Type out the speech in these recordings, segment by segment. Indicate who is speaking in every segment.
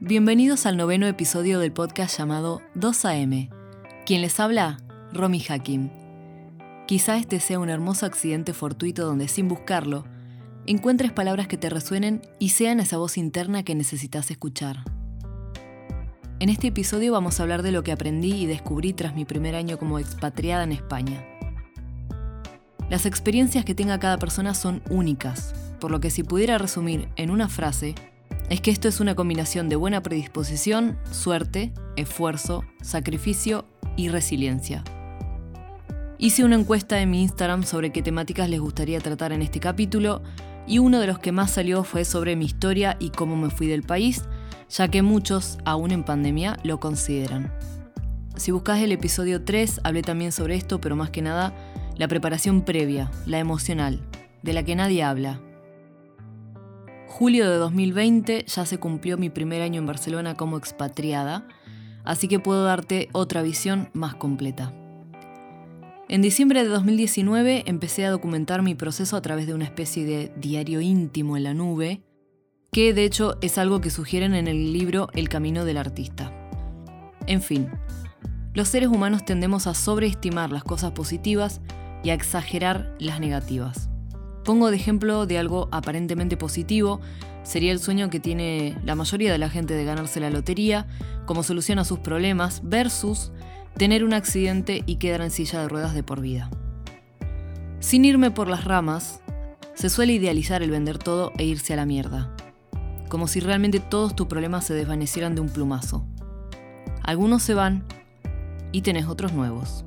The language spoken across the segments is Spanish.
Speaker 1: Bienvenidos al noveno episodio del podcast llamado 2AM. Quien les habla, Romy Hakim. Quizá este sea un hermoso accidente fortuito donde sin buscarlo, encuentres palabras que te resuenen y sean esa voz interna que necesitas escuchar. En este episodio vamos a hablar de lo que aprendí y descubrí tras mi primer año como expatriada en España. Las experiencias que tenga cada persona son únicas, por lo que si pudiera resumir en una frase, es que esto es una combinación de buena predisposición, suerte, esfuerzo, sacrificio y resiliencia. Hice una encuesta en mi Instagram sobre qué temáticas les gustaría tratar en este capítulo y uno de los que más salió fue sobre mi historia y cómo me fui del país, ya que muchos, aún en pandemia, lo consideran. Si buscas el episodio 3, hablé también sobre esto, pero más que nada, la preparación previa, la emocional, de la que nadie habla, Julio de 2020 ya se cumplió mi primer año en Barcelona como expatriada, así que puedo darte otra visión más completa. En diciembre de 2019 empecé a documentar mi proceso a través de una especie de diario íntimo en la nube, que de hecho es algo que sugieren en el libro El Camino del Artista. En fin, los seres humanos tendemos a sobreestimar las cosas positivas y a exagerar las negativas. Pongo de ejemplo de algo aparentemente positivo, sería el sueño que tiene la mayoría de la gente de ganarse la lotería como solución a sus problemas versus tener un accidente y quedar en silla de ruedas de por vida. Sin irme por las ramas, se suele idealizar el vender todo e irse a la mierda, como si realmente todos tus problemas se desvanecieran de un plumazo. Algunos se van y tenés otros nuevos.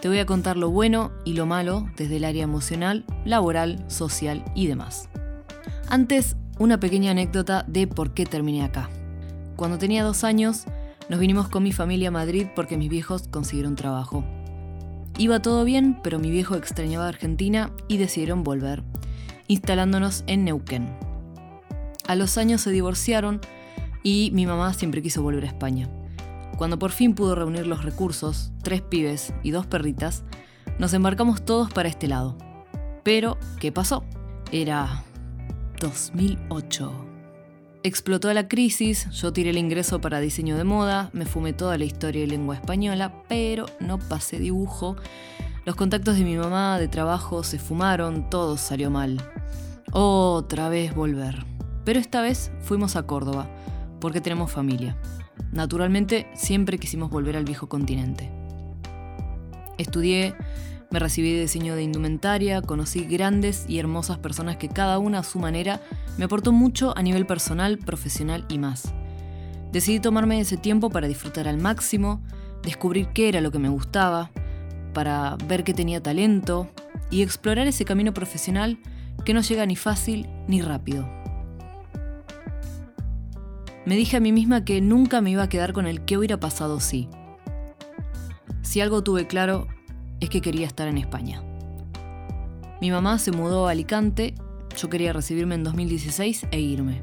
Speaker 1: Te voy a contar lo bueno y lo malo desde el área emocional, laboral, social y demás. Antes, una pequeña anécdota de por qué terminé acá. Cuando tenía dos años, nos vinimos con mi familia a Madrid porque mis viejos consiguieron trabajo. Iba todo bien, pero mi viejo extrañaba Argentina y decidieron volver, instalándonos en Neuquén. A los años se divorciaron y mi mamá siempre quiso volver a España. Cuando por fin pudo reunir los recursos, tres pibes y dos perritas, nos embarcamos todos para este lado. Pero, ¿qué pasó? Era 2008. Explotó la crisis, yo tiré el ingreso para diseño de moda, me fumé toda la historia y lengua española, pero no pasé dibujo. Los contactos de mi mamá de trabajo se fumaron, todo salió mal. Otra vez volver. Pero esta vez fuimos a Córdoba, porque tenemos familia. Naturalmente, siempre quisimos volver al viejo continente. Estudié, me recibí de diseño de indumentaria, conocí grandes y hermosas personas que cada una a su manera me aportó mucho a nivel personal, profesional y más. Decidí tomarme ese tiempo para disfrutar al máximo, descubrir qué era lo que me gustaba, para ver que tenía talento y explorar ese camino profesional que no llega ni fácil ni rápido. Me dije a mí misma que nunca me iba a quedar con el qué hubiera pasado si. Si algo tuve claro es que quería estar en España. Mi mamá se mudó a Alicante, yo quería recibirme en 2016 e irme.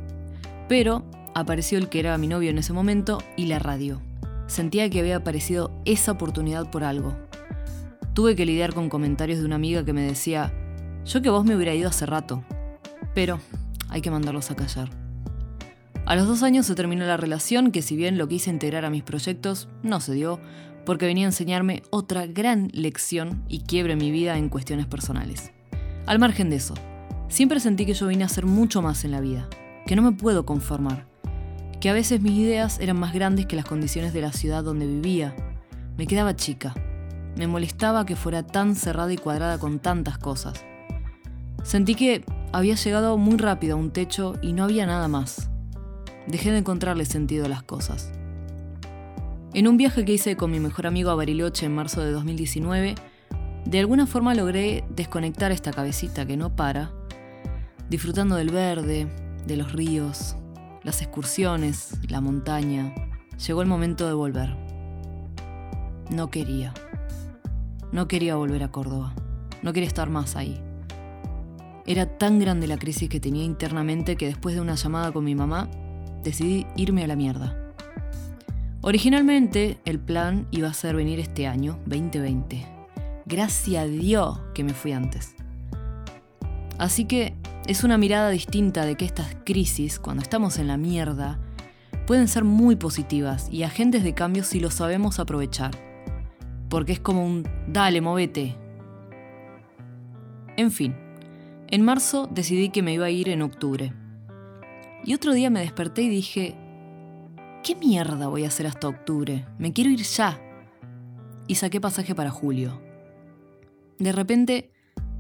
Speaker 1: Pero apareció el que era mi novio en ese momento y la radio. Sentía que había aparecido esa oportunidad por algo. Tuve que lidiar con comentarios de una amiga que me decía, yo que vos me hubiera ido hace rato. Pero hay que mandarlos a callar. A los dos años se terminó la relación que si bien lo quise integrar a mis proyectos, no se dio, porque venía a enseñarme otra gran lección y quiebre mi vida en cuestiones personales. Al margen de eso, siempre sentí que yo vine a hacer mucho más en la vida, que no me puedo conformar, que a veces mis ideas eran más grandes que las condiciones de la ciudad donde vivía. Me quedaba chica. Me molestaba que fuera tan cerrada y cuadrada con tantas cosas. Sentí que había llegado muy rápido a un techo y no había nada más dejé de encontrarle sentido a las cosas. En un viaje que hice con mi mejor amigo a Bariloche en marzo de 2019, de alguna forma logré desconectar esta cabecita que no para, disfrutando del verde, de los ríos, las excursiones, la montaña. Llegó el momento de volver. No quería. No quería volver a Córdoba. No quería estar más ahí. Era tan grande la crisis que tenía internamente que después de una llamada con mi mamá decidí irme a la mierda. Originalmente el plan iba a ser venir este año, 2020. Gracias a Dios que me fui antes. Así que es una mirada distinta de que estas crisis, cuando estamos en la mierda, pueden ser muy positivas y agentes de cambio si lo sabemos aprovechar. Porque es como un dale, movete. En fin, en marzo decidí que me iba a ir en octubre. Y otro día me desperté y dije, ¿qué mierda voy a hacer hasta octubre? Me quiero ir ya. Y saqué pasaje para julio. De repente,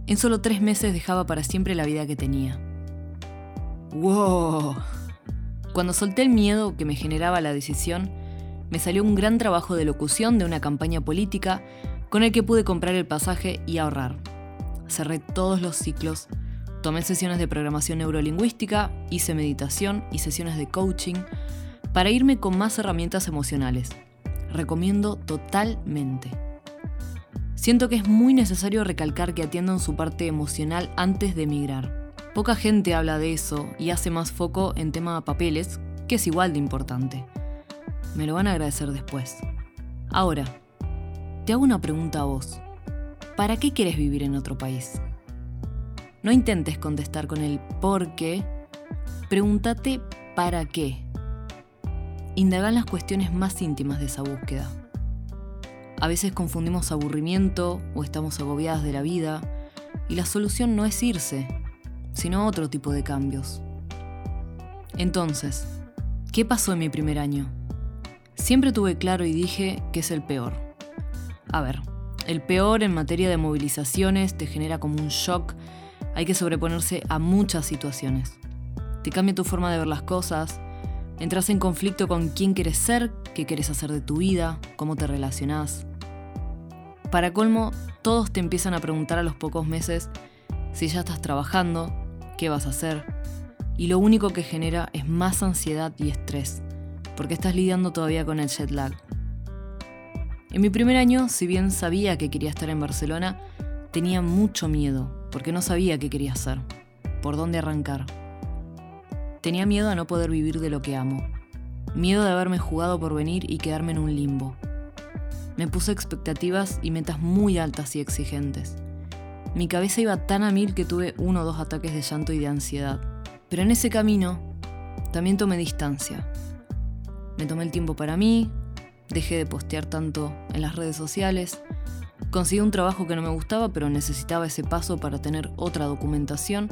Speaker 1: en solo tres meses dejaba para siempre la vida que tenía. ¡Wow! Cuando solté el miedo que me generaba la decisión, me salió un gran trabajo de locución de una campaña política con el que pude comprar el pasaje y ahorrar. Cerré todos los ciclos, tomé sesiones de programación neurolingüística, hice meditación y sesiones de coaching para irme con más herramientas emocionales. Recomiendo totalmente. Siento que es muy necesario recalcar que atiendan su parte emocional antes de emigrar. Poca gente habla de eso y hace más foco en tema papeles, que es igual de importante. Me lo van a agradecer después. Ahora, te hago una pregunta a vos. ¿Para qué quieres vivir en otro país? No intentes contestar con el por qué, pregúntate para qué. Indagan las cuestiones más íntimas de esa búsqueda. A veces confundimos aburrimiento o estamos agobiadas de la vida y la solución no es irse, sino otro tipo de cambios. Entonces, ¿qué pasó en mi primer año? Siempre tuve claro y dije que es el peor. A ver, el peor en materia de movilizaciones te genera como un shock, hay que sobreponerse a muchas situaciones. Te cambia tu forma de ver las cosas, entras en conflicto con quién quieres ser, qué quieres hacer de tu vida, cómo te relacionás. Para colmo, todos te empiezan a preguntar a los pocos meses si ya estás trabajando, qué vas a hacer, y lo único que genera es más ansiedad y estrés, porque estás lidiando todavía con el jet lag. En mi primer año, si bien sabía que quería estar en Barcelona, tenía mucho miedo, porque no sabía qué quería hacer, por dónde arrancar. Tenía miedo a no poder vivir de lo que amo, miedo de haberme jugado por venir y quedarme en un limbo me puse expectativas y metas muy altas y exigentes. Mi cabeza iba tan a mil que tuve uno o dos ataques de llanto y de ansiedad. Pero en ese camino también tomé distancia. Me tomé el tiempo para mí, dejé de postear tanto en las redes sociales, conseguí un trabajo que no me gustaba pero necesitaba ese paso para tener otra documentación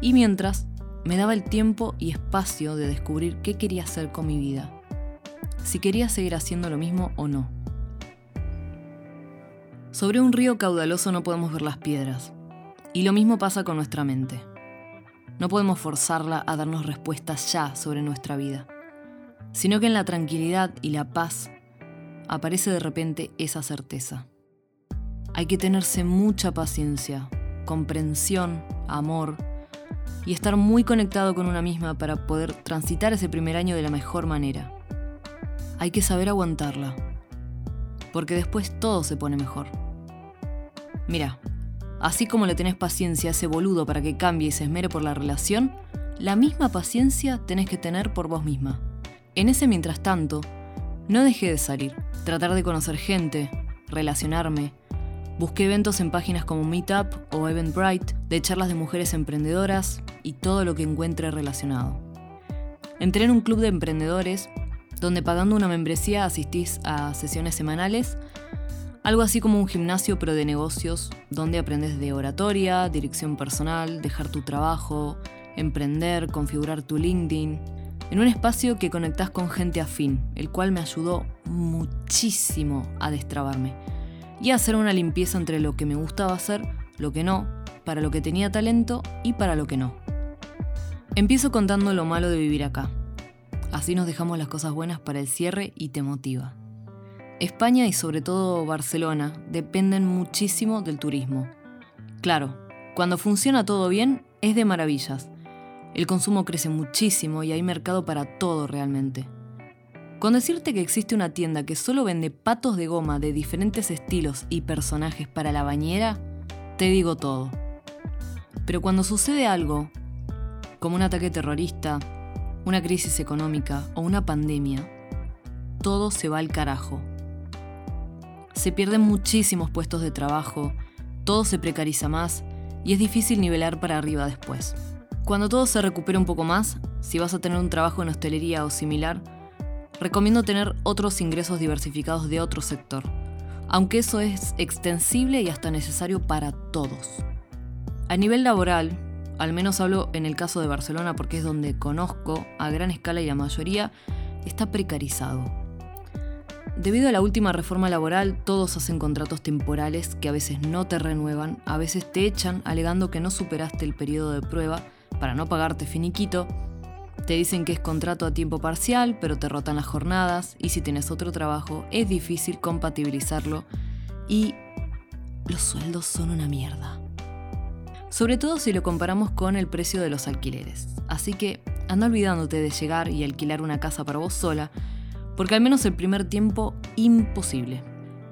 Speaker 1: y mientras me daba el tiempo y espacio de descubrir qué quería hacer con mi vida, si quería seguir haciendo lo mismo o no. Sobre un río caudaloso no podemos ver las piedras. Y lo mismo pasa con nuestra mente. No podemos forzarla a darnos respuestas ya sobre nuestra vida, sino que en la tranquilidad y la paz aparece de repente esa certeza. Hay que tenerse mucha paciencia, comprensión, amor y estar muy conectado con una misma para poder transitar ese primer año de la mejor manera. Hay que saber aguantarla, porque después todo se pone mejor. Mira, así como le tenés paciencia a ese boludo para que cambie y se esmere por la relación, la misma paciencia tenés que tener por vos misma. En ese mientras tanto, no dejé de salir, tratar de conocer gente, relacionarme. Busqué eventos en páginas como Meetup o Eventbrite de charlas de mujeres emprendedoras y todo lo que encuentre relacionado. Entré en un club de emprendedores donde pagando una membresía asistís a sesiones semanales algo así como un gimnasio pero de negocios, donde aprendes de oratoria, dirección personal, dejar tu trabajo, emprender, configurar tu LinkedIn, en un espacio que conectás con gente afín, el cual me ayudó muchísimo a destrabarme y hacer una limpieza entre lo que me gustaba hacer, lo que no, para lo que tenía talento y para lo que no. Empiezo contando lo malo de vivir acá. Así nos dejamos las cosas buenas para el cierre y te motiva. España y sobre todo Barcelona dependen muchísimo del turismo. Claro, cuando funciona todo bien es de maravillas. El consumo crece muchísimo y hay mercado para todo realmente. Con decirte que existe una tienda que solo vende patos de goma de diferentes estilos y personajes para la bañera, te digo todo. Pero cuando sucede algo, como un ataque terrorista, una crisis económica o una pandemia, todo se va al carajo se pierden muchísimos puestos de trabajo, todo se precariza más y es difícil nivelar para arriba después. Cuando todo se recupere un poco más, si vas a tener un trabajo en hostelería o similar, recomiendo tener otros ingresos diversificados de otro sector, aunque eso es extensible y hasta necesario para todos. A nivel laboral, al menos hablo en el caso de Barcelona porque es donde conozco a gran escala y la mayoría, está precarizado. Debido a la última reforma laboral, todos hacen contratos temporales que a veces no te renuevan, a veces te echan alegando que no superaste el periodo de prueba para no pagarte finiquito. Te dicen que es contrato a tiempo parcial, pero te rotan las jornadas y si tienes otro trabajo es difícil compatibilizarlo y los sueldos son una mierda. Sobre todo si lo comparamos con el precio de los alquileres. Así que anda olvidándote de llegar y alquilar una casa para vos sola, porque al menos el primer tiempo imposible.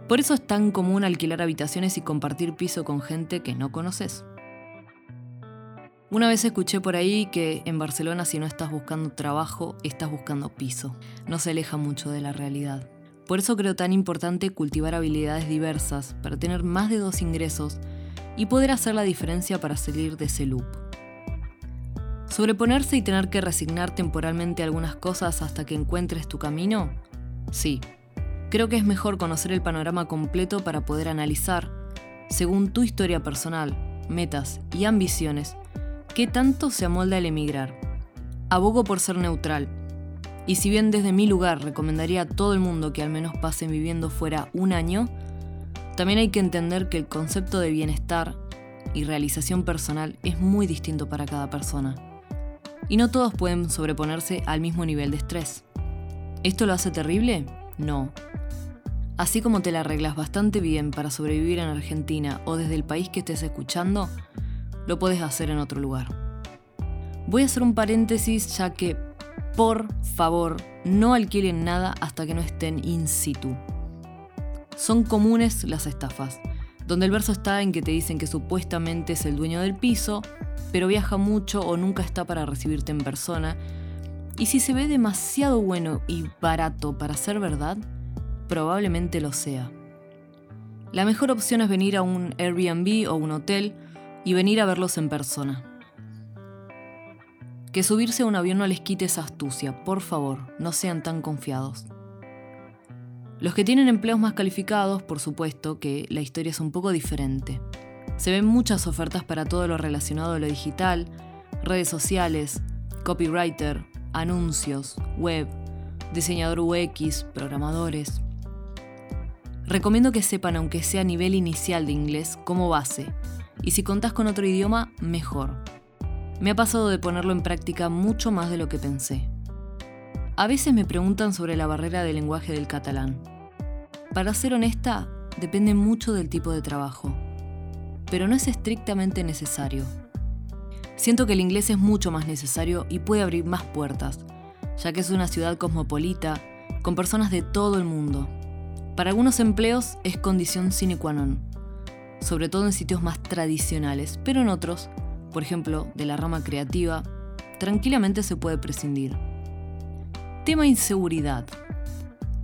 Speaker 1: Por eso es tan común alquilar habitaciones y compartir piso con gente que no conoces. Una vez escuché por ahí que en Barcelona si no estás buscando trabajo, estás buscando piso. No se aleja mucho de la realidad. Por eso creo tan importante cultivar habilidades diversas para tener más de dos ingresos y poder hacer la diferencia para salir de ese loop. ¿Sobreponerse y tener que resignar temporalmente algunas cosas hasta que encuentres tu camino? Sí. Creo que es mejor conocer el panorama completo para poder analizar, según tu historia personal, metas y ambiciones, qué tanto se amolda el emigrar. Abogo por ser neutral. Y si bien desde mi lugar recomendaría a todo el mundo que al menos pasen viviendo fuera un año, también hay que entender que el concepto de bienestar y realización personal es muy distinto para cada persona y no todos pueden sobreponerse al mismo nivel de estrés. ¿Esto lo hace terrible? No. Así como te la arreglas bastante bien para sobrevivir en Argentina o desde el país que estés escuchando, lo puedes hacer en otro lugar. Voy a hacer un paréntesis ya que, por favor, no alquilen nada hasta que no estén in situ. Son comunes las estafas, donde el verso está en que te dicen que supuestamente es el dueño del piso pero viaja mucho o nunca está para recibirte en persona. Y si se ve demasiado bueno y barato para ser verdad, probablemente lo sea. La mejor opción es venir a un Airbnb o un hotel y venir a verlos en persona. Que subirse a un avión no les quite esa astucia, por favor, no sean tan confiados. Los que tienen empleos más calificados, por supuesto que la historia es un poco diferente. Se ven muchas ofertas para todo lo relacionado a lo digital, redes sociales, copywriter, anuncios, web, diseñador UX, programadores. Recomiendo que sepan, aunque sea a nivel inicial de inglés, como base, y si contás con otro idioma, mejor. Me ha pasado de ponerlo en práctica mucho más de lo que pensé. A veces me preguntan sobre la barrera del lenguaje del catalán. Para ser honesta, depende mucho del tipo de trabajo pero no es estrictamente necesario. Siento que el inglés es mucho más necesario y puede abrir más puertas, ya que es una ciudad cosmopolita, con personas de todo el mundo. Para algunos empleos es condición sine qua non, sobre todo en sitios más tradicionales, pero en otros, por ejemplo, de la rama creativa, tranquilamente se puede prescindir. Tema inseguridad.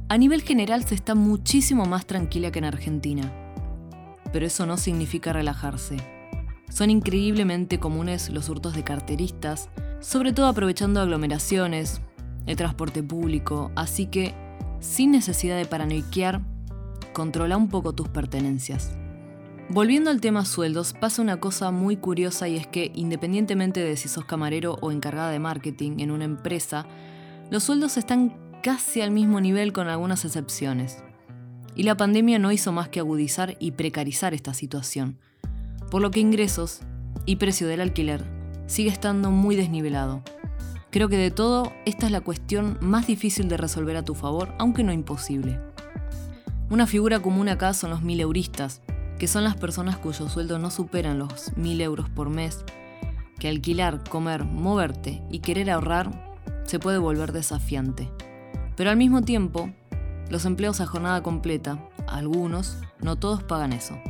Speaker 1: A nivel general se está muchísimo más tranquila que en Argentina pero eso no significa relajarse. Son increíblemente comunes los hurtos de carteristas, sobre todo aprovechando aglomeraciones, el transporte público, así que, sin necesidad de paranoiquear, controla un poco tus pertenencias. Volviendo al tema sueldos, pasa una cosa muy curiosa y es que independientemente de si sos camarero o encargada de marketing en una empresa, los sueldos están casi al mismo nivel con algunas excepciones y la pandemia no hizo más que agudizar y precarizar esta situación, por lo que ingresos y precio del alquiler sigue estando muy desnivelado. Creo que de todo, esta es la cuestión más difícil de resolver a tu favor, aunque no imposible. Una figura común acá son los mil euristas, que son las personas cuyo sueldo no superan los mil euros por mes, que alquilar, comer, moverte y querer ahorrar se puede volver desafiante. Pero al mismo tiempo, los empleos a jornada completa, algunos, no todos pagan eso.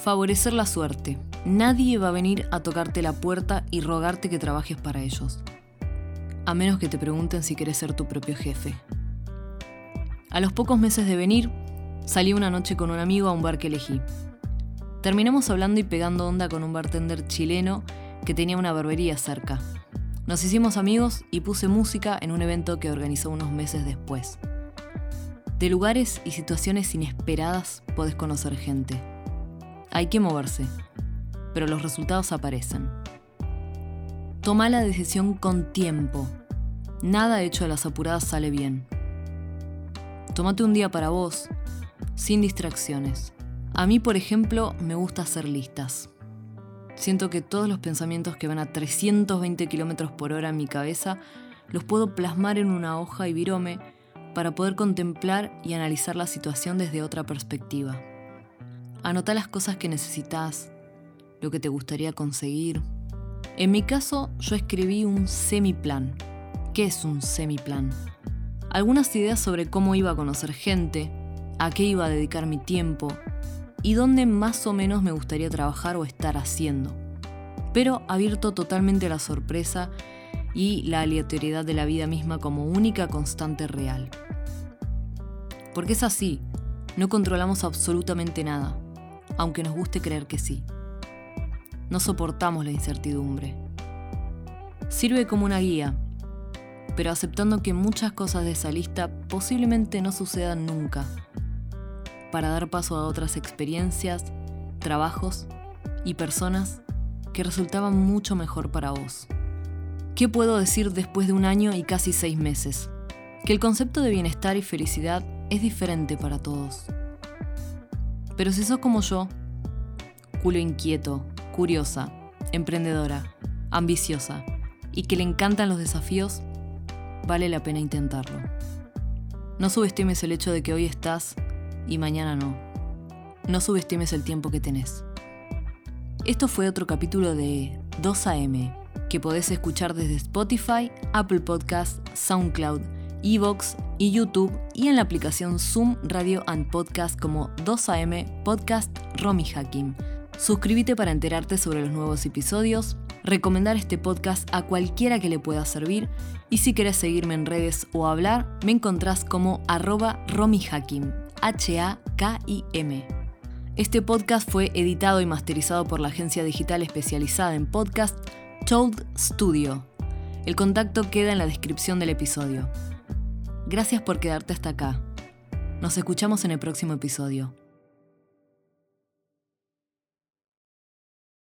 Speaker 1: Favorecer la suerte. Nadie va a venir a tocarte la puerta y rogarte que trabajes para ellos. A menos que te pregunten si quieres ser tu propio jefe. A los pocos meses de venir, salí una noche con un amigo a un bar que elegí. Terminamos hablando y pegando onda con un bartender chileno que tenía una barbería cerca. Nos hicimos amigos y puse música en un evento que organizó unos meses después. De lugares y situaciones inesperadas podés conocer gente. Hay que moverse, pero los resultados aparecen. Toma la decisión con tiempo. Nada hecho a las apuradas sale bien. Tómate un día para vos, sin distracciones. A mí, por ejemplo, me gusta hacer listas. Siento que todos los pensamientos que van a 320 km por hora en mi cabeza los puedo plasmar en una hoja y virome para poder contemplar y analizar la situación desde otra perspectiva. Anota las cosas que necesitas, lo que te gustaría conseguir. En mi caso, yo escribí un semiplan. ¿Qué es un semiplan? Algunas ideas sobre cómo iba a conocer gente, a qué iba a dedicar mi tiempo y dónde más o menos me gustaría trabajar o estar haciendo. Pero abierto totalmente a la sorpresa y la aleatoriedad de la vida misma como única constante real. Porque es así, no controlamos absolutamente nada, aunque nos guste creer que sí. No soportamos la incertidumbre. Sirve como una guía, pero aceptando que muchas cosas de esa lista posiblemente no sucedan nunca, para dar paso a otras experiencias, trabajos y personas que resultaban mucho mejor para vos. ¿Qué puedo decir después de un año y casi seis meses? Que el concepto de bienestar y felicidad es diferente para todos. Pero si sos como yo, culo inquieto, curiosa, emprendedora, ambiciosa y que le encantan los desafíos, vale la pena intentarlo. No subestimes el hecho de que hoy estás y mañana no. No subestimes el tiempo que tenés. Esto fue otro capítulo de 2AM, que podés escuchar desde Spotify, Apple Podcasts, SoundCloud, Evox y YouTube y en la aplicación Zoom Radio and Podcast como 2AM Podcast Romy Hakim. Suscríbete para enterarte sobre los nuevos episodios, recomendar este podcast a cualquiera que le pueda servir y si querés seguirme en redes o hablar, me encontrás como arroba. H-A-K-I-M. Este podcast fue editado y masterizado por la agencia digital especializada en podcast Told Studio. El contacto queda en la descripción del episodio. Gracias por quedarte hasta acá. Nos escuchamos en el próximo episodio.